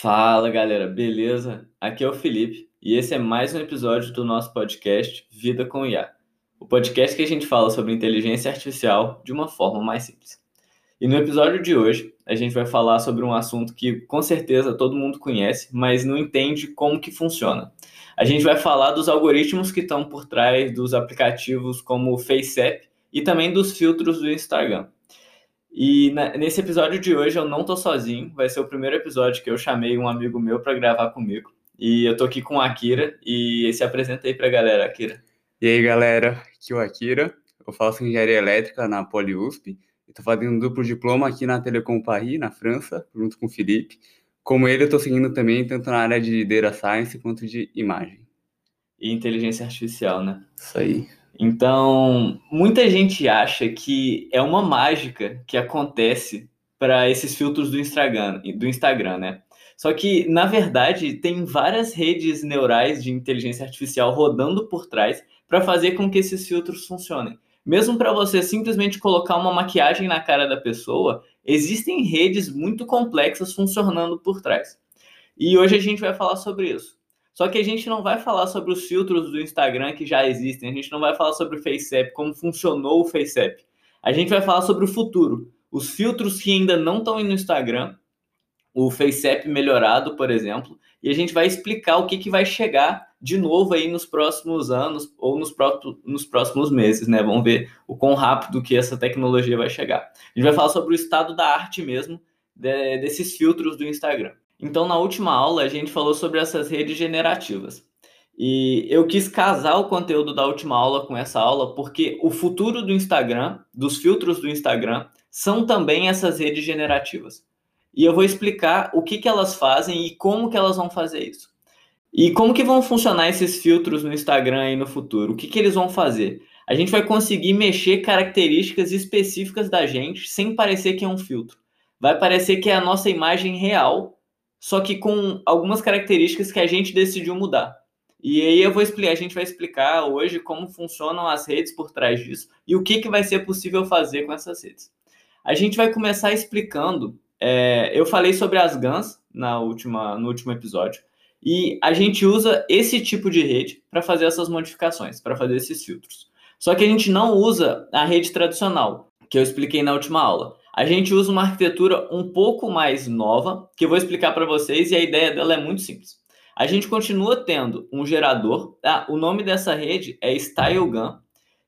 Fala galera, beleza? Aqui é o Felipe e esse é mais um episódio do nosso podcast Vida com IA, o podcast que a gente fala sobre inteligência artificial de uma forma mais simples. E no episódio de hoje a gente vai falar sobre um assunto que com certeza todo mundo conhece, mas não entende como que funciona. A gente vai falar dos algoritmos que estão por trás dos aplicativos como o FaceApp e também dos filtros do Instagram. E na, nesse episódio de hoje eu não tô sozinho, vai ser o primeiro episódio que eu chamei um amigo meu para gravar comigo. E eu tô aqui com a Akira e se apresenta aí pra galera, Akira. E aí, galera, aqui é o Akira. Eu faço engenharia elétrica na PoliUSP e tô fazendo um duplo diploma aqui na Telecom Paris, na França, junto com o Felipe. Como ele, eu tô seguindo também tanto na área de Data Science quanto de imagem. E inteligência artificial, né? Isso aí. Então, muita gente acha que é uma mágica que acontece para esses filtros do Instagram, do Instagram, né? Só que, na verdade, tem várias redes neurais de inteligência artificial rodando por trás para fazer com que esses filtros funcionem. Mesmo para você simplesmente colocar uma maquiagem na cara da pessoa, existem redes muito complexas funcionando por trás. E hoje a gente vai falar sobre isso. Só que a gente não vai falar sobre os filtros do Instagram que já existem, a gente não vai falar sobre o FaceApp, como funcionou o FaceApp. A gente vai falar sobre o futuro, os filtros que ainda não estão no Instagram, o FaceApp melhorado, por exemplo, e a gente vai explicar o que, que vai chegar de novo aí nos próximos anos ou nos, nos próximos meses, né? Vamos ver o quão rápido que essa tecnologia vai chegar. A gente vai falar sobre o estado da arte mesmo de, desses filtros do Instagram. Então, na última aula, a gente falou sobre essas redes generativas. E eu quis casar o conteúdo da última aula com essa aula, porque o futuro do Instagram, dos filtros do Instagram, são também essas redes generativas. E eu vou explicar o que, que elas fazem e como que elas vão fazer isso. E como que vão funcionar esses filtros no Instagram aí no futuro? O que, que eles vão fazer? A gente vai conseguir mexer características específicas da gente sem parecer que é um filtro. Vai parecer que é a nossa imagem real só que com algumas características que a gente decidiu mudar. E aí eu vou explicar, a gente vai explicar hoje como funcionam as redes por trás disso e o que, que vai ser possível fazer com essas redes. A gente vai começar explicando. É, eu falei sobre as GANs na última, no último episódio, e a gente usa esse tipo de rede para fazer essas modificações, para fazer esses filtros. Só que a gente não usa a rede tradicional, que eu expliquei na última aula a gente usa uma arquitetura um pouco mais nova, que eu vou explicar para vocês, e a ideia dela é muito simples. A gente continua tendo um gerador, ah, o nome dessa rede é StyleGun,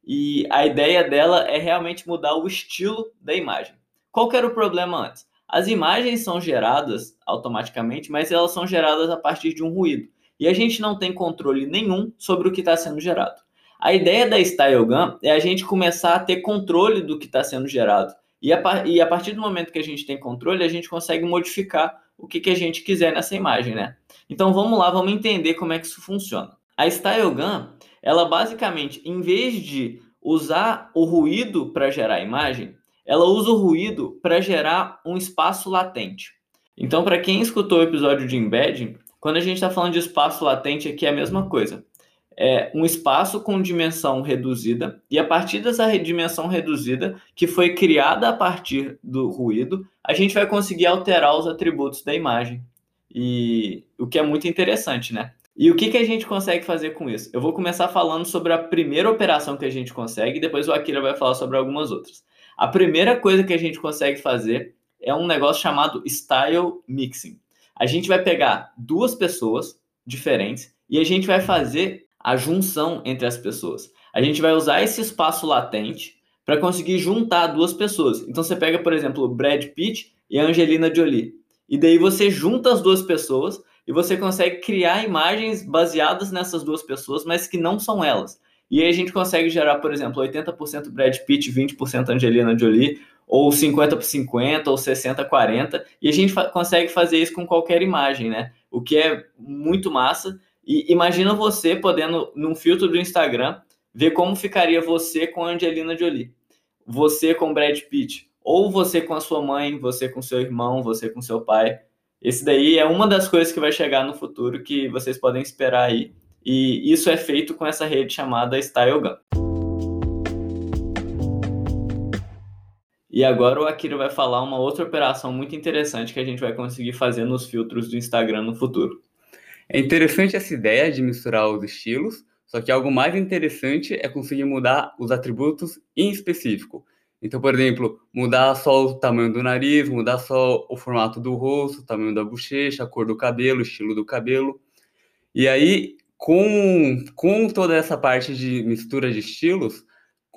e a ideia dela é realmente mudar o estilo da imagem. Qual que era o problema antes? As imagens são geradas automaticamente, mas elas são geradas a partir de um ruído. E a gente não tem controle nenhum sobre o que está sendo gerado. A ideia da StyleGun é a gente começar a ter controle do que está sendo gerado. E a, e a partir do momento que a gente tem controle, a gente consegue modificar o que, que a gente quiser nessa imagem, né? Então vamos lá, vamos entender como é que isso funciona. A StyleGun, ela basicamente, em vez de usar o ruído para gerar a imagem, ela usa o ruído para gerar um espaço latente. Então, para quem escutou o episódio de embedding, quando a gente está falando de espaço latente aqui é a mesma coisa é, um espaço com dimensão reduzida, e a partir dessa dimensão reduzida, que foi criada a partir do ruído, a gente vai conseguir alterar os atributos da imagem. E o que é muito interessante, né? E o que, que a gente consegue fazer com isso? Eu vou começar falando sobre a primeira operação que a gente consegue, e depois o Akira vai falar sobre algumas outras. A primeira coisa que a gente consegue fazer é um negócio chamado Style Mixing. A gente vai pegar duas pessoas diferentes e a gente vai fazer a junção entre as pessoas. A gente vai usar esse espaço latente para conseguir juntar duas pessoas. Então você pega, por exemplo, Brad Pitt e Angelina Jolie. E daí você junta as duas pessoas e você consegue criar imagens baseadas nessas duas pessoas, mas que não são elas. E aí a gente consegue gerar, por exemplo, 80% Brad Pitt, 20% Angelina Jolie, ou 50 por 50, ou 60 40, e a gente fa consegue fazer isso com qualquer imagem, né? O que é muito massa e imagina você podendo, num filtro do Instagram, ver como ficaria você com a Angelina Jolie, você com Brad Pitt, ou você com a sua mãe, você com seu irmão, você com seu pai. Esse daí é uma das coisas que vai chegar no futuro que vocês podem esperar aí. E isso é feito com essa rede chamada StyleGun. E agora o Akira vai falar uma outra operação muito interessante que a gente vai conseguir fazer nos filtros do Instagram no futuro. É interessante essa ideia de misturar os estilos, só que algo mais interessante é conseguir mudar os atributos em específico. Então, por exemplo, mudar só o tamanho do nariz, mudar só o formato do rosto, o tamanho da bochecha, a cor do cabelo, o estilo do cabelo. E aí, com, com toda essa parte de mistura de estilos,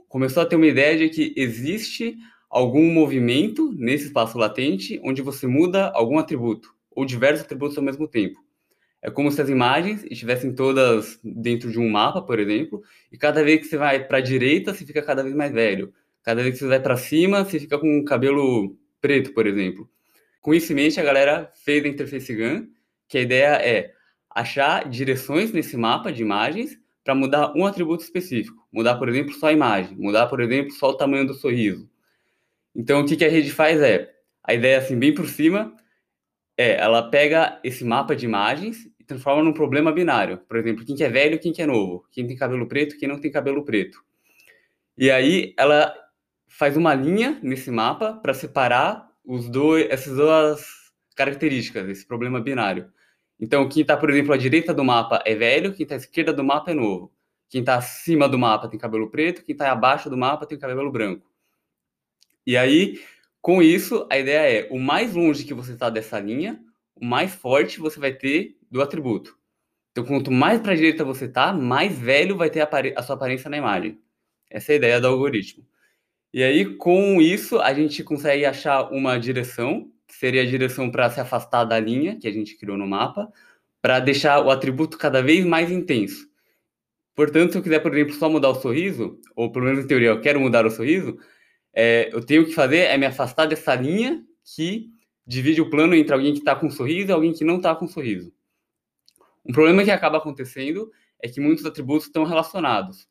começou a ter uma ideia de que existe algum movimento nesse espaço latente onde você muda algum atributo, ou diversos atributos ao mesmo tempo. É como se as imagens estivessem todas dentro de um mapa, por exemplo, e cada vez que você vai para a direita, você fica cada vez mais velho. Cada vez que você vai para cima, você fica com o cabelo preto, por exemplo. Com isso em mente, a galera fez a Interface Gun, que a ideia é achar direções nesse mapa de imagens para mudar um atributo específico. Mudar, por exemplo, só a imagem. Mudar, por exemplo, só o tamanho do sorriso. Então, o que, que a rede faz é, a ideia assim, bem por cima, é, ela pega esse mapa de imagens transforma num problema binário. Por exemplo, quem que é velho, quem que é novo, quem tem cabelo preto, quem não tem cabelo preto. E aí ela faz uma linha nesse mapa para separar os dois, essas duas características, esse problema binário. Então, quem está, por exemplo, à direita do mapa é velho, quem está à esquerda do mapa é novo. Quem está acima do mapa tem cabelo preto, quem está abaixo do mapa tem cabelo branco. E aí, com isso, a ideia é, o mais longe que você está dessa linha, mais forte você vai ter do atributo. Então, quanto mais para a direita você está, mais velho vai ter a, a, sua aparência na imagem. Essa é a ideia do algoritmo. E aí, com isso, a gente consegue achar uma direção, que seria a direção para se afastar da linha que a gente criou no mapa, para deixar o atributo cada vez mais intenso. Portanto, se eu quiser, por exemplo, só mudar o sorriso, ou pelo menos em teoria eu quero mudar o sorriso, é, eu tenho que fazer é me afastar dessa linha que divide o plano entre alguém que está com um sorriso e alguém que não está com um sorriso. Um problema que acaba acontecendo é que muitos atributos estão relacionados.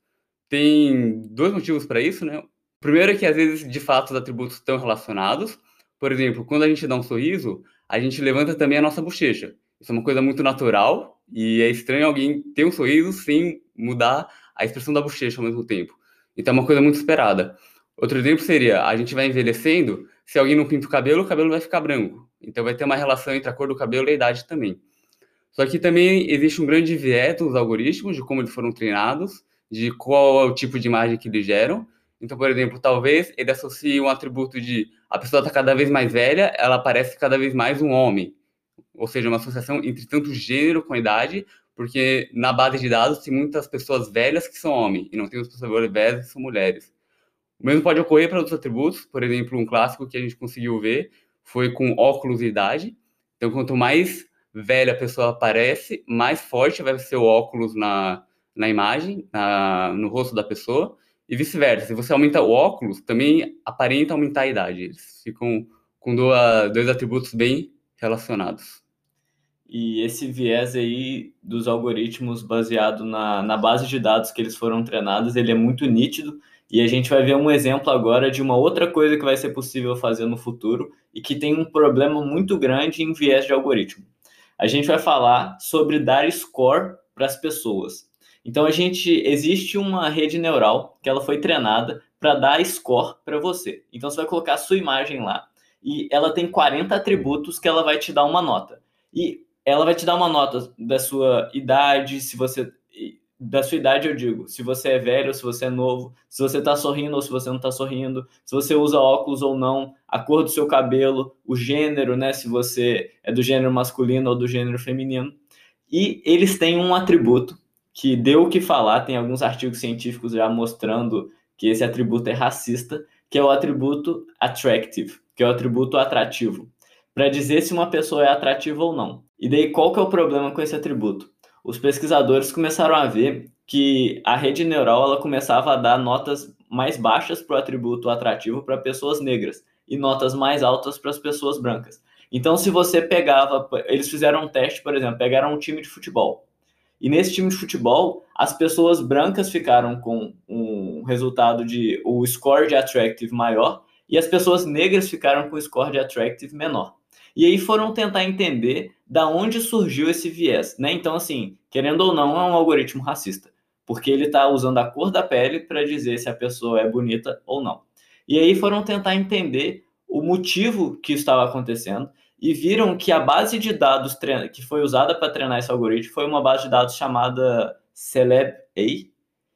Tem dois motivos para isso, né? O primeiro é que às vezes, de fato, os atributos estão relacionados. Por exemplo, quando a gente dá um sorriso, a gente levanta também a nossa bochecha. Isso é uma coisa muito natural e é estranho alguém ter um sorriso sem mudar a expressão da bochecha ao mesmo tempo. Então é uma coisa muito esperada. Outro exemplo seria, a gente vai envelhecendo, se alguém não pinta o cabelo, o cabelo vai ficar branco. Então vai ter uma relação entre a cor do cabelo e a idade também. Só que também existe um grande viés dos algoritmos, de como eles foram treinados, de qual é o tipo de imagem que eles geram. Então, por exemplo, talvez ele associe um atributo de a pessoa está cada vez mais velha, ela parece cada vez mais um homem. Ou seja, uma associação entre tanto gênero com idade, porque na base de dados tem muitas pessoas velhas que são homens, e não tem as pessoas velhas que são mulheres. O mesmo pode ocorrer para outros atributos, por exemplo, um clássico que a gente conseguiu ver foi com óculos e idade. Então, quanto mais velha a pessoa aparece, mais forte vai ser o óculos na, na imagem, na, no rosto da pessoa, e vice-versa. Se você aumenta o óculos, também aparenta aumentar a idade. Eles ficam com dois, dois atributos bem relacionados. E esse viés aí dos algoritmos baseado na, na base de dados que eles foram treinados, ele é muito nítido e a gente vai ver um exemplo agora de uma outra coisa que vai ser possível fazer no futuro e que tem um problema muito grande em viés de algoritmo. A gente vai falar sobre dar score para as pessoas. Então a gente existe uma rede neural que ela foi treinada para dar score para você. Então você vai colocar a sua imagem lá e ela tem 40 atributos que ela vai te dar uma nota. E ela vai te dar uma nota da sua idade, se você da sua idade, eu digo, se você é velho ou se você é novo, se você está sorrindo ou se você não está sorrindo, se você usa óculos ou não, a cor do seu cabelo, o gênero, né? Se você é do gênero masculino ou do gênero feminino. E eles têm um atributo que deu o que falar, tem alguns artigos científicos já mostrando que esse atributo é racista, que é o atributo attractive, que é o atributo atrativo, para dizer se uma pessoa é atrativa ou não. E daí qual que é o problema com esse atributo? Os pesquisadores começaram a ver que a rede neural ela começava a dar notas mais baixas para o atributo atrativo para pessoas negras e notas mais altas para as pessoas brancas. Então, se você pegava, eles fizeram um teste, por exemplo, pegaram um time de futebol. E nesse time de futebol, as pessoas brancas ficaram com um resultado de o score de attractive maior e as pessoas negras ficaram com o score de attractive menor. E aí foram tentar entender da onde surgiu esse viés, né? Então, assim, querendo ou não, é um algoritmo racista, porque ele está usando a cor da pele para dizer se a pessoa é bonita ou não. E aí foram tentar entender o motivo que estava acontecendo e viram que a base de dados que foi usada para treinar esse algoritmo foi uma base de dados chamada Celeb-A.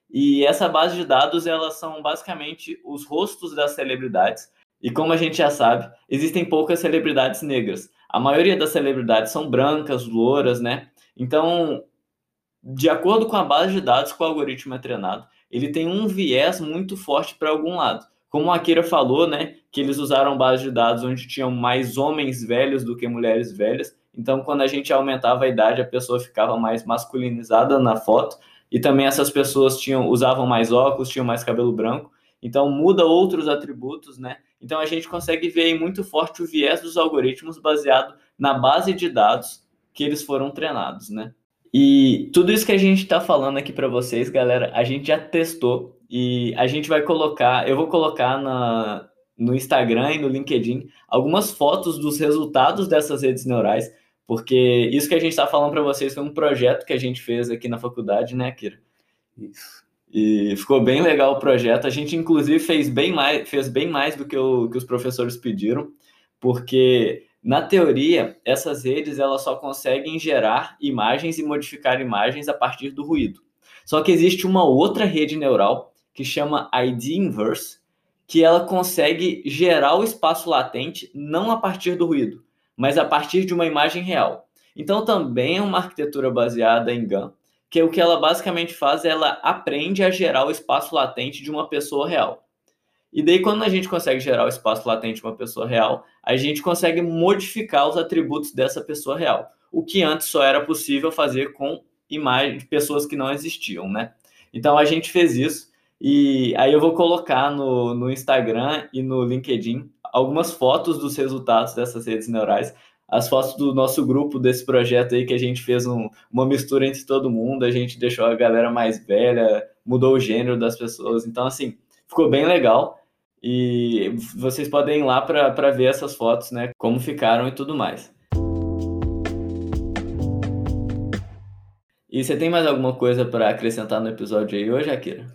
E essa base de dados, elas são basicamente os rostos das celebridades. E como a gente já sabe, existem poucas celebridades negras. A maioria das celebridades são brancas, louras, né? Então, de acordo com a base de dados que o algoritmo é treinado, ele tem um viés muito forte para algum lado. Como a Akira falou, né, que eles usaram base de dados onde tinham mais homens velhos do que mulheres velhas. Então, quando a gente aumentava a idade, a pessoa ficava mais masculinizada na foto. E também essas pessoas tinham usavam mais óculos, tinham mais cabelo branco. Então, muda outros atributos, né? Então, a gente consegue ver aí muito forte o viés dos algoritmos baseado na base de dados que eles foram treinados, né? E tudo isso que a gente está falando aqui para vocês, galera, a gente já testou e a gente vai colocar, eu vou colocar na, no Instagram e no LinkedIn algumas fotos dos resultados dessas redes neurais, porque isso que a gente está falando para vocês foi um projeto que a gente fez aqui na faculdade, né, Kira? Isso. E ficou bem legal o projeto. A gente, inclusive, fez bem mais, fez bem mais do que, o, que os professores pediram, porque, na teoria, essas redes elas só conseguem gerar imagens e modificar imagens a partir do ruído. Só que existe uma outra rede neural que chama ID Inverse, que ela consegue gerar o espaço latente não a partir do ruído, mas a partir de uma imagem real. Então também é uma arquitetura baseada em GAN, que o que ela basicamente faz é ela aprende a gerar o espaço latente de uma pessoa real. E daí quando a gente consegue gerar o espaço latente de uma pessoa real, a gente consegue modificar os atributos dessa pessoa real, o que antes só era possível fazer com imagens de pessoas que não existiam, né? Então a gente fez isso e aí eu vou colocar no, no Instagram e no LinkedIn algumas fotos dos resultados dessas redes neurais, as fotos do nosso grupo desse projeto aí que a gente fez um, uma mistura entre todo mundo, a gente deixou a galera mais velha, mudou o gênero das pessoas, então assim, ficou bem legal. E vocês podem ir lá para ver essas fotos, né? Como ficaram e tudo mais. E você tem mais alguma coisa para acrescentar no episódio aí hoje, Akira?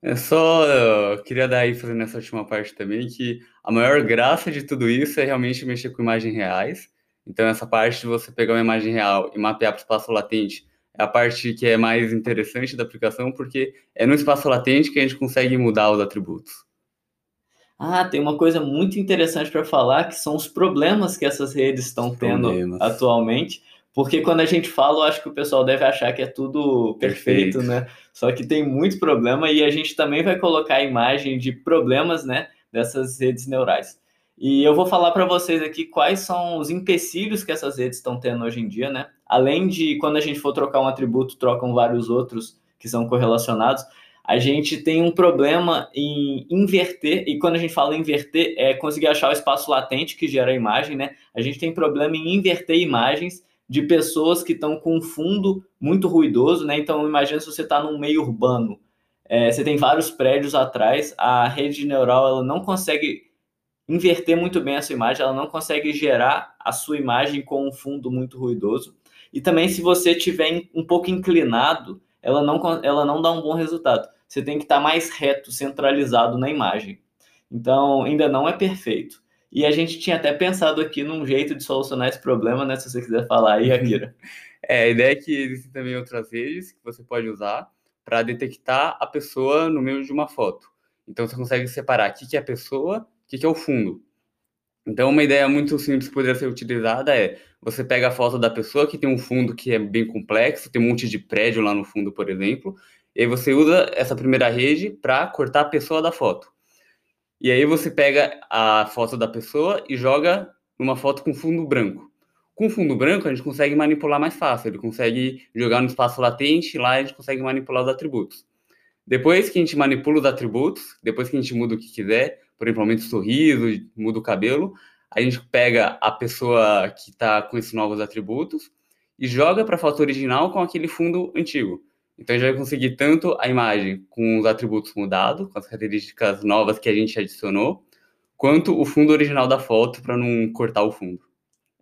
É só, eu queria dar aí, fazendo essa última parte também, que a maior graça de tudo isso é realmente mexer com imagens reais. Então, essa parte de você pegar uma imagem real e mapear para o espaço latente é a parte que é mais interessante da aplicação, porque é no espaço latente que a gente consegue mudar os atributos. Ah, tem uma coisa muito interessante para falar, que são os problemas que essas redes estão tendo problemas. atualmente porque quando a gente fala, eu acho que o pessoal deve achar que é tudo perfeito, perfeito, né? Só que tem muito problema e a gente também vai colocar a imagem de problemas, né, dessas redes neurais. E eu vou falar para vocês aqui quais são os empecilhos que essas redes estão tendo hoje em dia, né? Além de quando a gente for trocar um atributo, trocam vários outros que são correlacionados. A gente tem um problema em inverter, e quando a gente fala inverter, é conseguir achar o espaço latente que gera a imagem, né? A gente tem problema em inverter imagens de pessoas que estão com um fundo muito ruidoso, né? Então, imagina se você está num meio urbano, é, você tem vários prédios atrás, a rede neural ela não consegue inverter muito bem a sua imagem, ela não consegue gerar a sua imagem com um fundo muito ruidoso. E também, se você estiver um pouco inclinado, ela não, ela não dá um bom resultado. Você tem que estar tá mais reto, centralizado na imagem. Então, ainda não é perfeito. E a gente tinha até pensado aqui num jeito de solucionar esse problema, né? Se você quiser falar aí, Akira. É, a ideia é que existem também outras redes que você pode usar para detectar a pessoa no meio de uma foto. Então você consegue separar o que é a pessoa, o que é o fundo. Então uma ideia muito simples que poderia ser utilizada é você pega a foto da pessoa que tem um fundo que é bem complexo, tem um monte de prédio lá no fundo, por exemplo, e aí você usa essa primeira rede para cortar a pessoa da foto. E aí você pega a foto da pessoa e joga numa foto com fundo branco. Com fundo branco, a gente consegue manipular mais fácil. Ele consegue jogar no espaço latente lá a gente consegue manipular os atributos. Depois que a gente manipula os atributos, depois que a gente muda o que quiser, aumenta o sorriso, muda o cabelo, a gente pega a pessoa que está com esses novos atributos e joga para a foto original com aquele fundo antigo. Então a gente vai conseguir tanto a imagem com os atributos mudados, com as características novas que a gente adicionou, quanto o fundo original da foto para não cortar o fundo.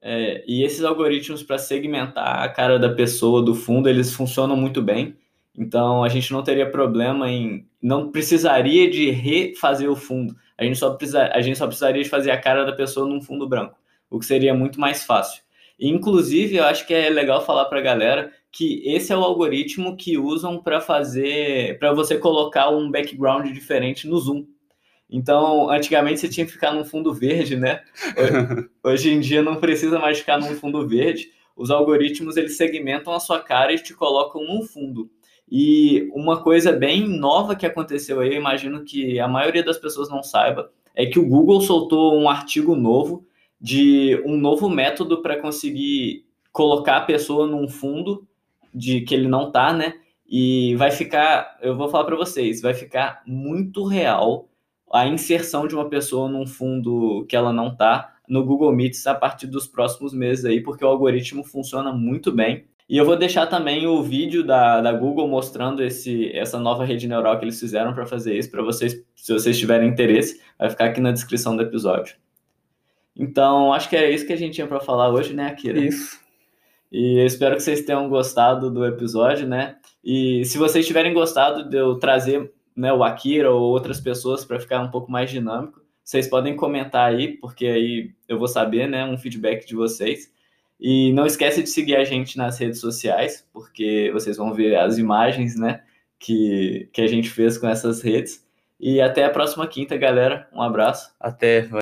É, e esses algoritmos para segmentar a cara da pessoa do fundo, eles funcionam muito bem. Então a gente não teria problema em. Não precisaria de refazer o fundo. A gente só, precisa, a gente só precisaria de fazer a cara da pessoa num fundo branco, o que seria muito mais fácil. Inclusive, eu acho que é legal falar para a galera que esse é o algoritmo que usam para fazer, para você colocar um background diferente no Zoom. Então, antigamente você tinha que ficar num fundo verde, né? Hoje em dia não precisa mais ficar num fundo verde. Os algoritmos eles segmentam a sua cara e te colocam num fundo. E uma coisa bem nova que aconteceu aí, eu imagino que a maioria das pessoas não saiba, é que o Google soltou um artigo novo de um novo método para conseguir colocar a pessoa num fundo de que ele não tá, né? E vai ficar, eu vou falar para vocês, vai ficar muito real a inserção de uma pessoa num fundo que ela não tá no Google Meets a partir dos próximos meses aí, porque o algoritmo funciona muito bem. E eu vou deixar também o vídeo da, da Google mostrando esse, essa nova rede neural que eles fizeram para fazer isso, para vocês, se vocês tiverem interesse, vai ficar aqui na descrição do episódio. Então, acho que é isso que a gente tinha para falar hoje, né, Akira? Isso. E eu espero que vocês tenham gostado do episódio, né? E se vocês tiverem gostado de eu trazer né, o Akira ou outras pessoas para ficar um pouco mais dinâmico, vocês podem comentar aí, porque aí eu vou saber, né, um feedback de vocês. E não esquece de seguir a gente nas redes sociais, porque vocês vão ver as imagens, né, que, que a gente fez com essas redes. E até a próxima quinta, galera. Um abraço. Até.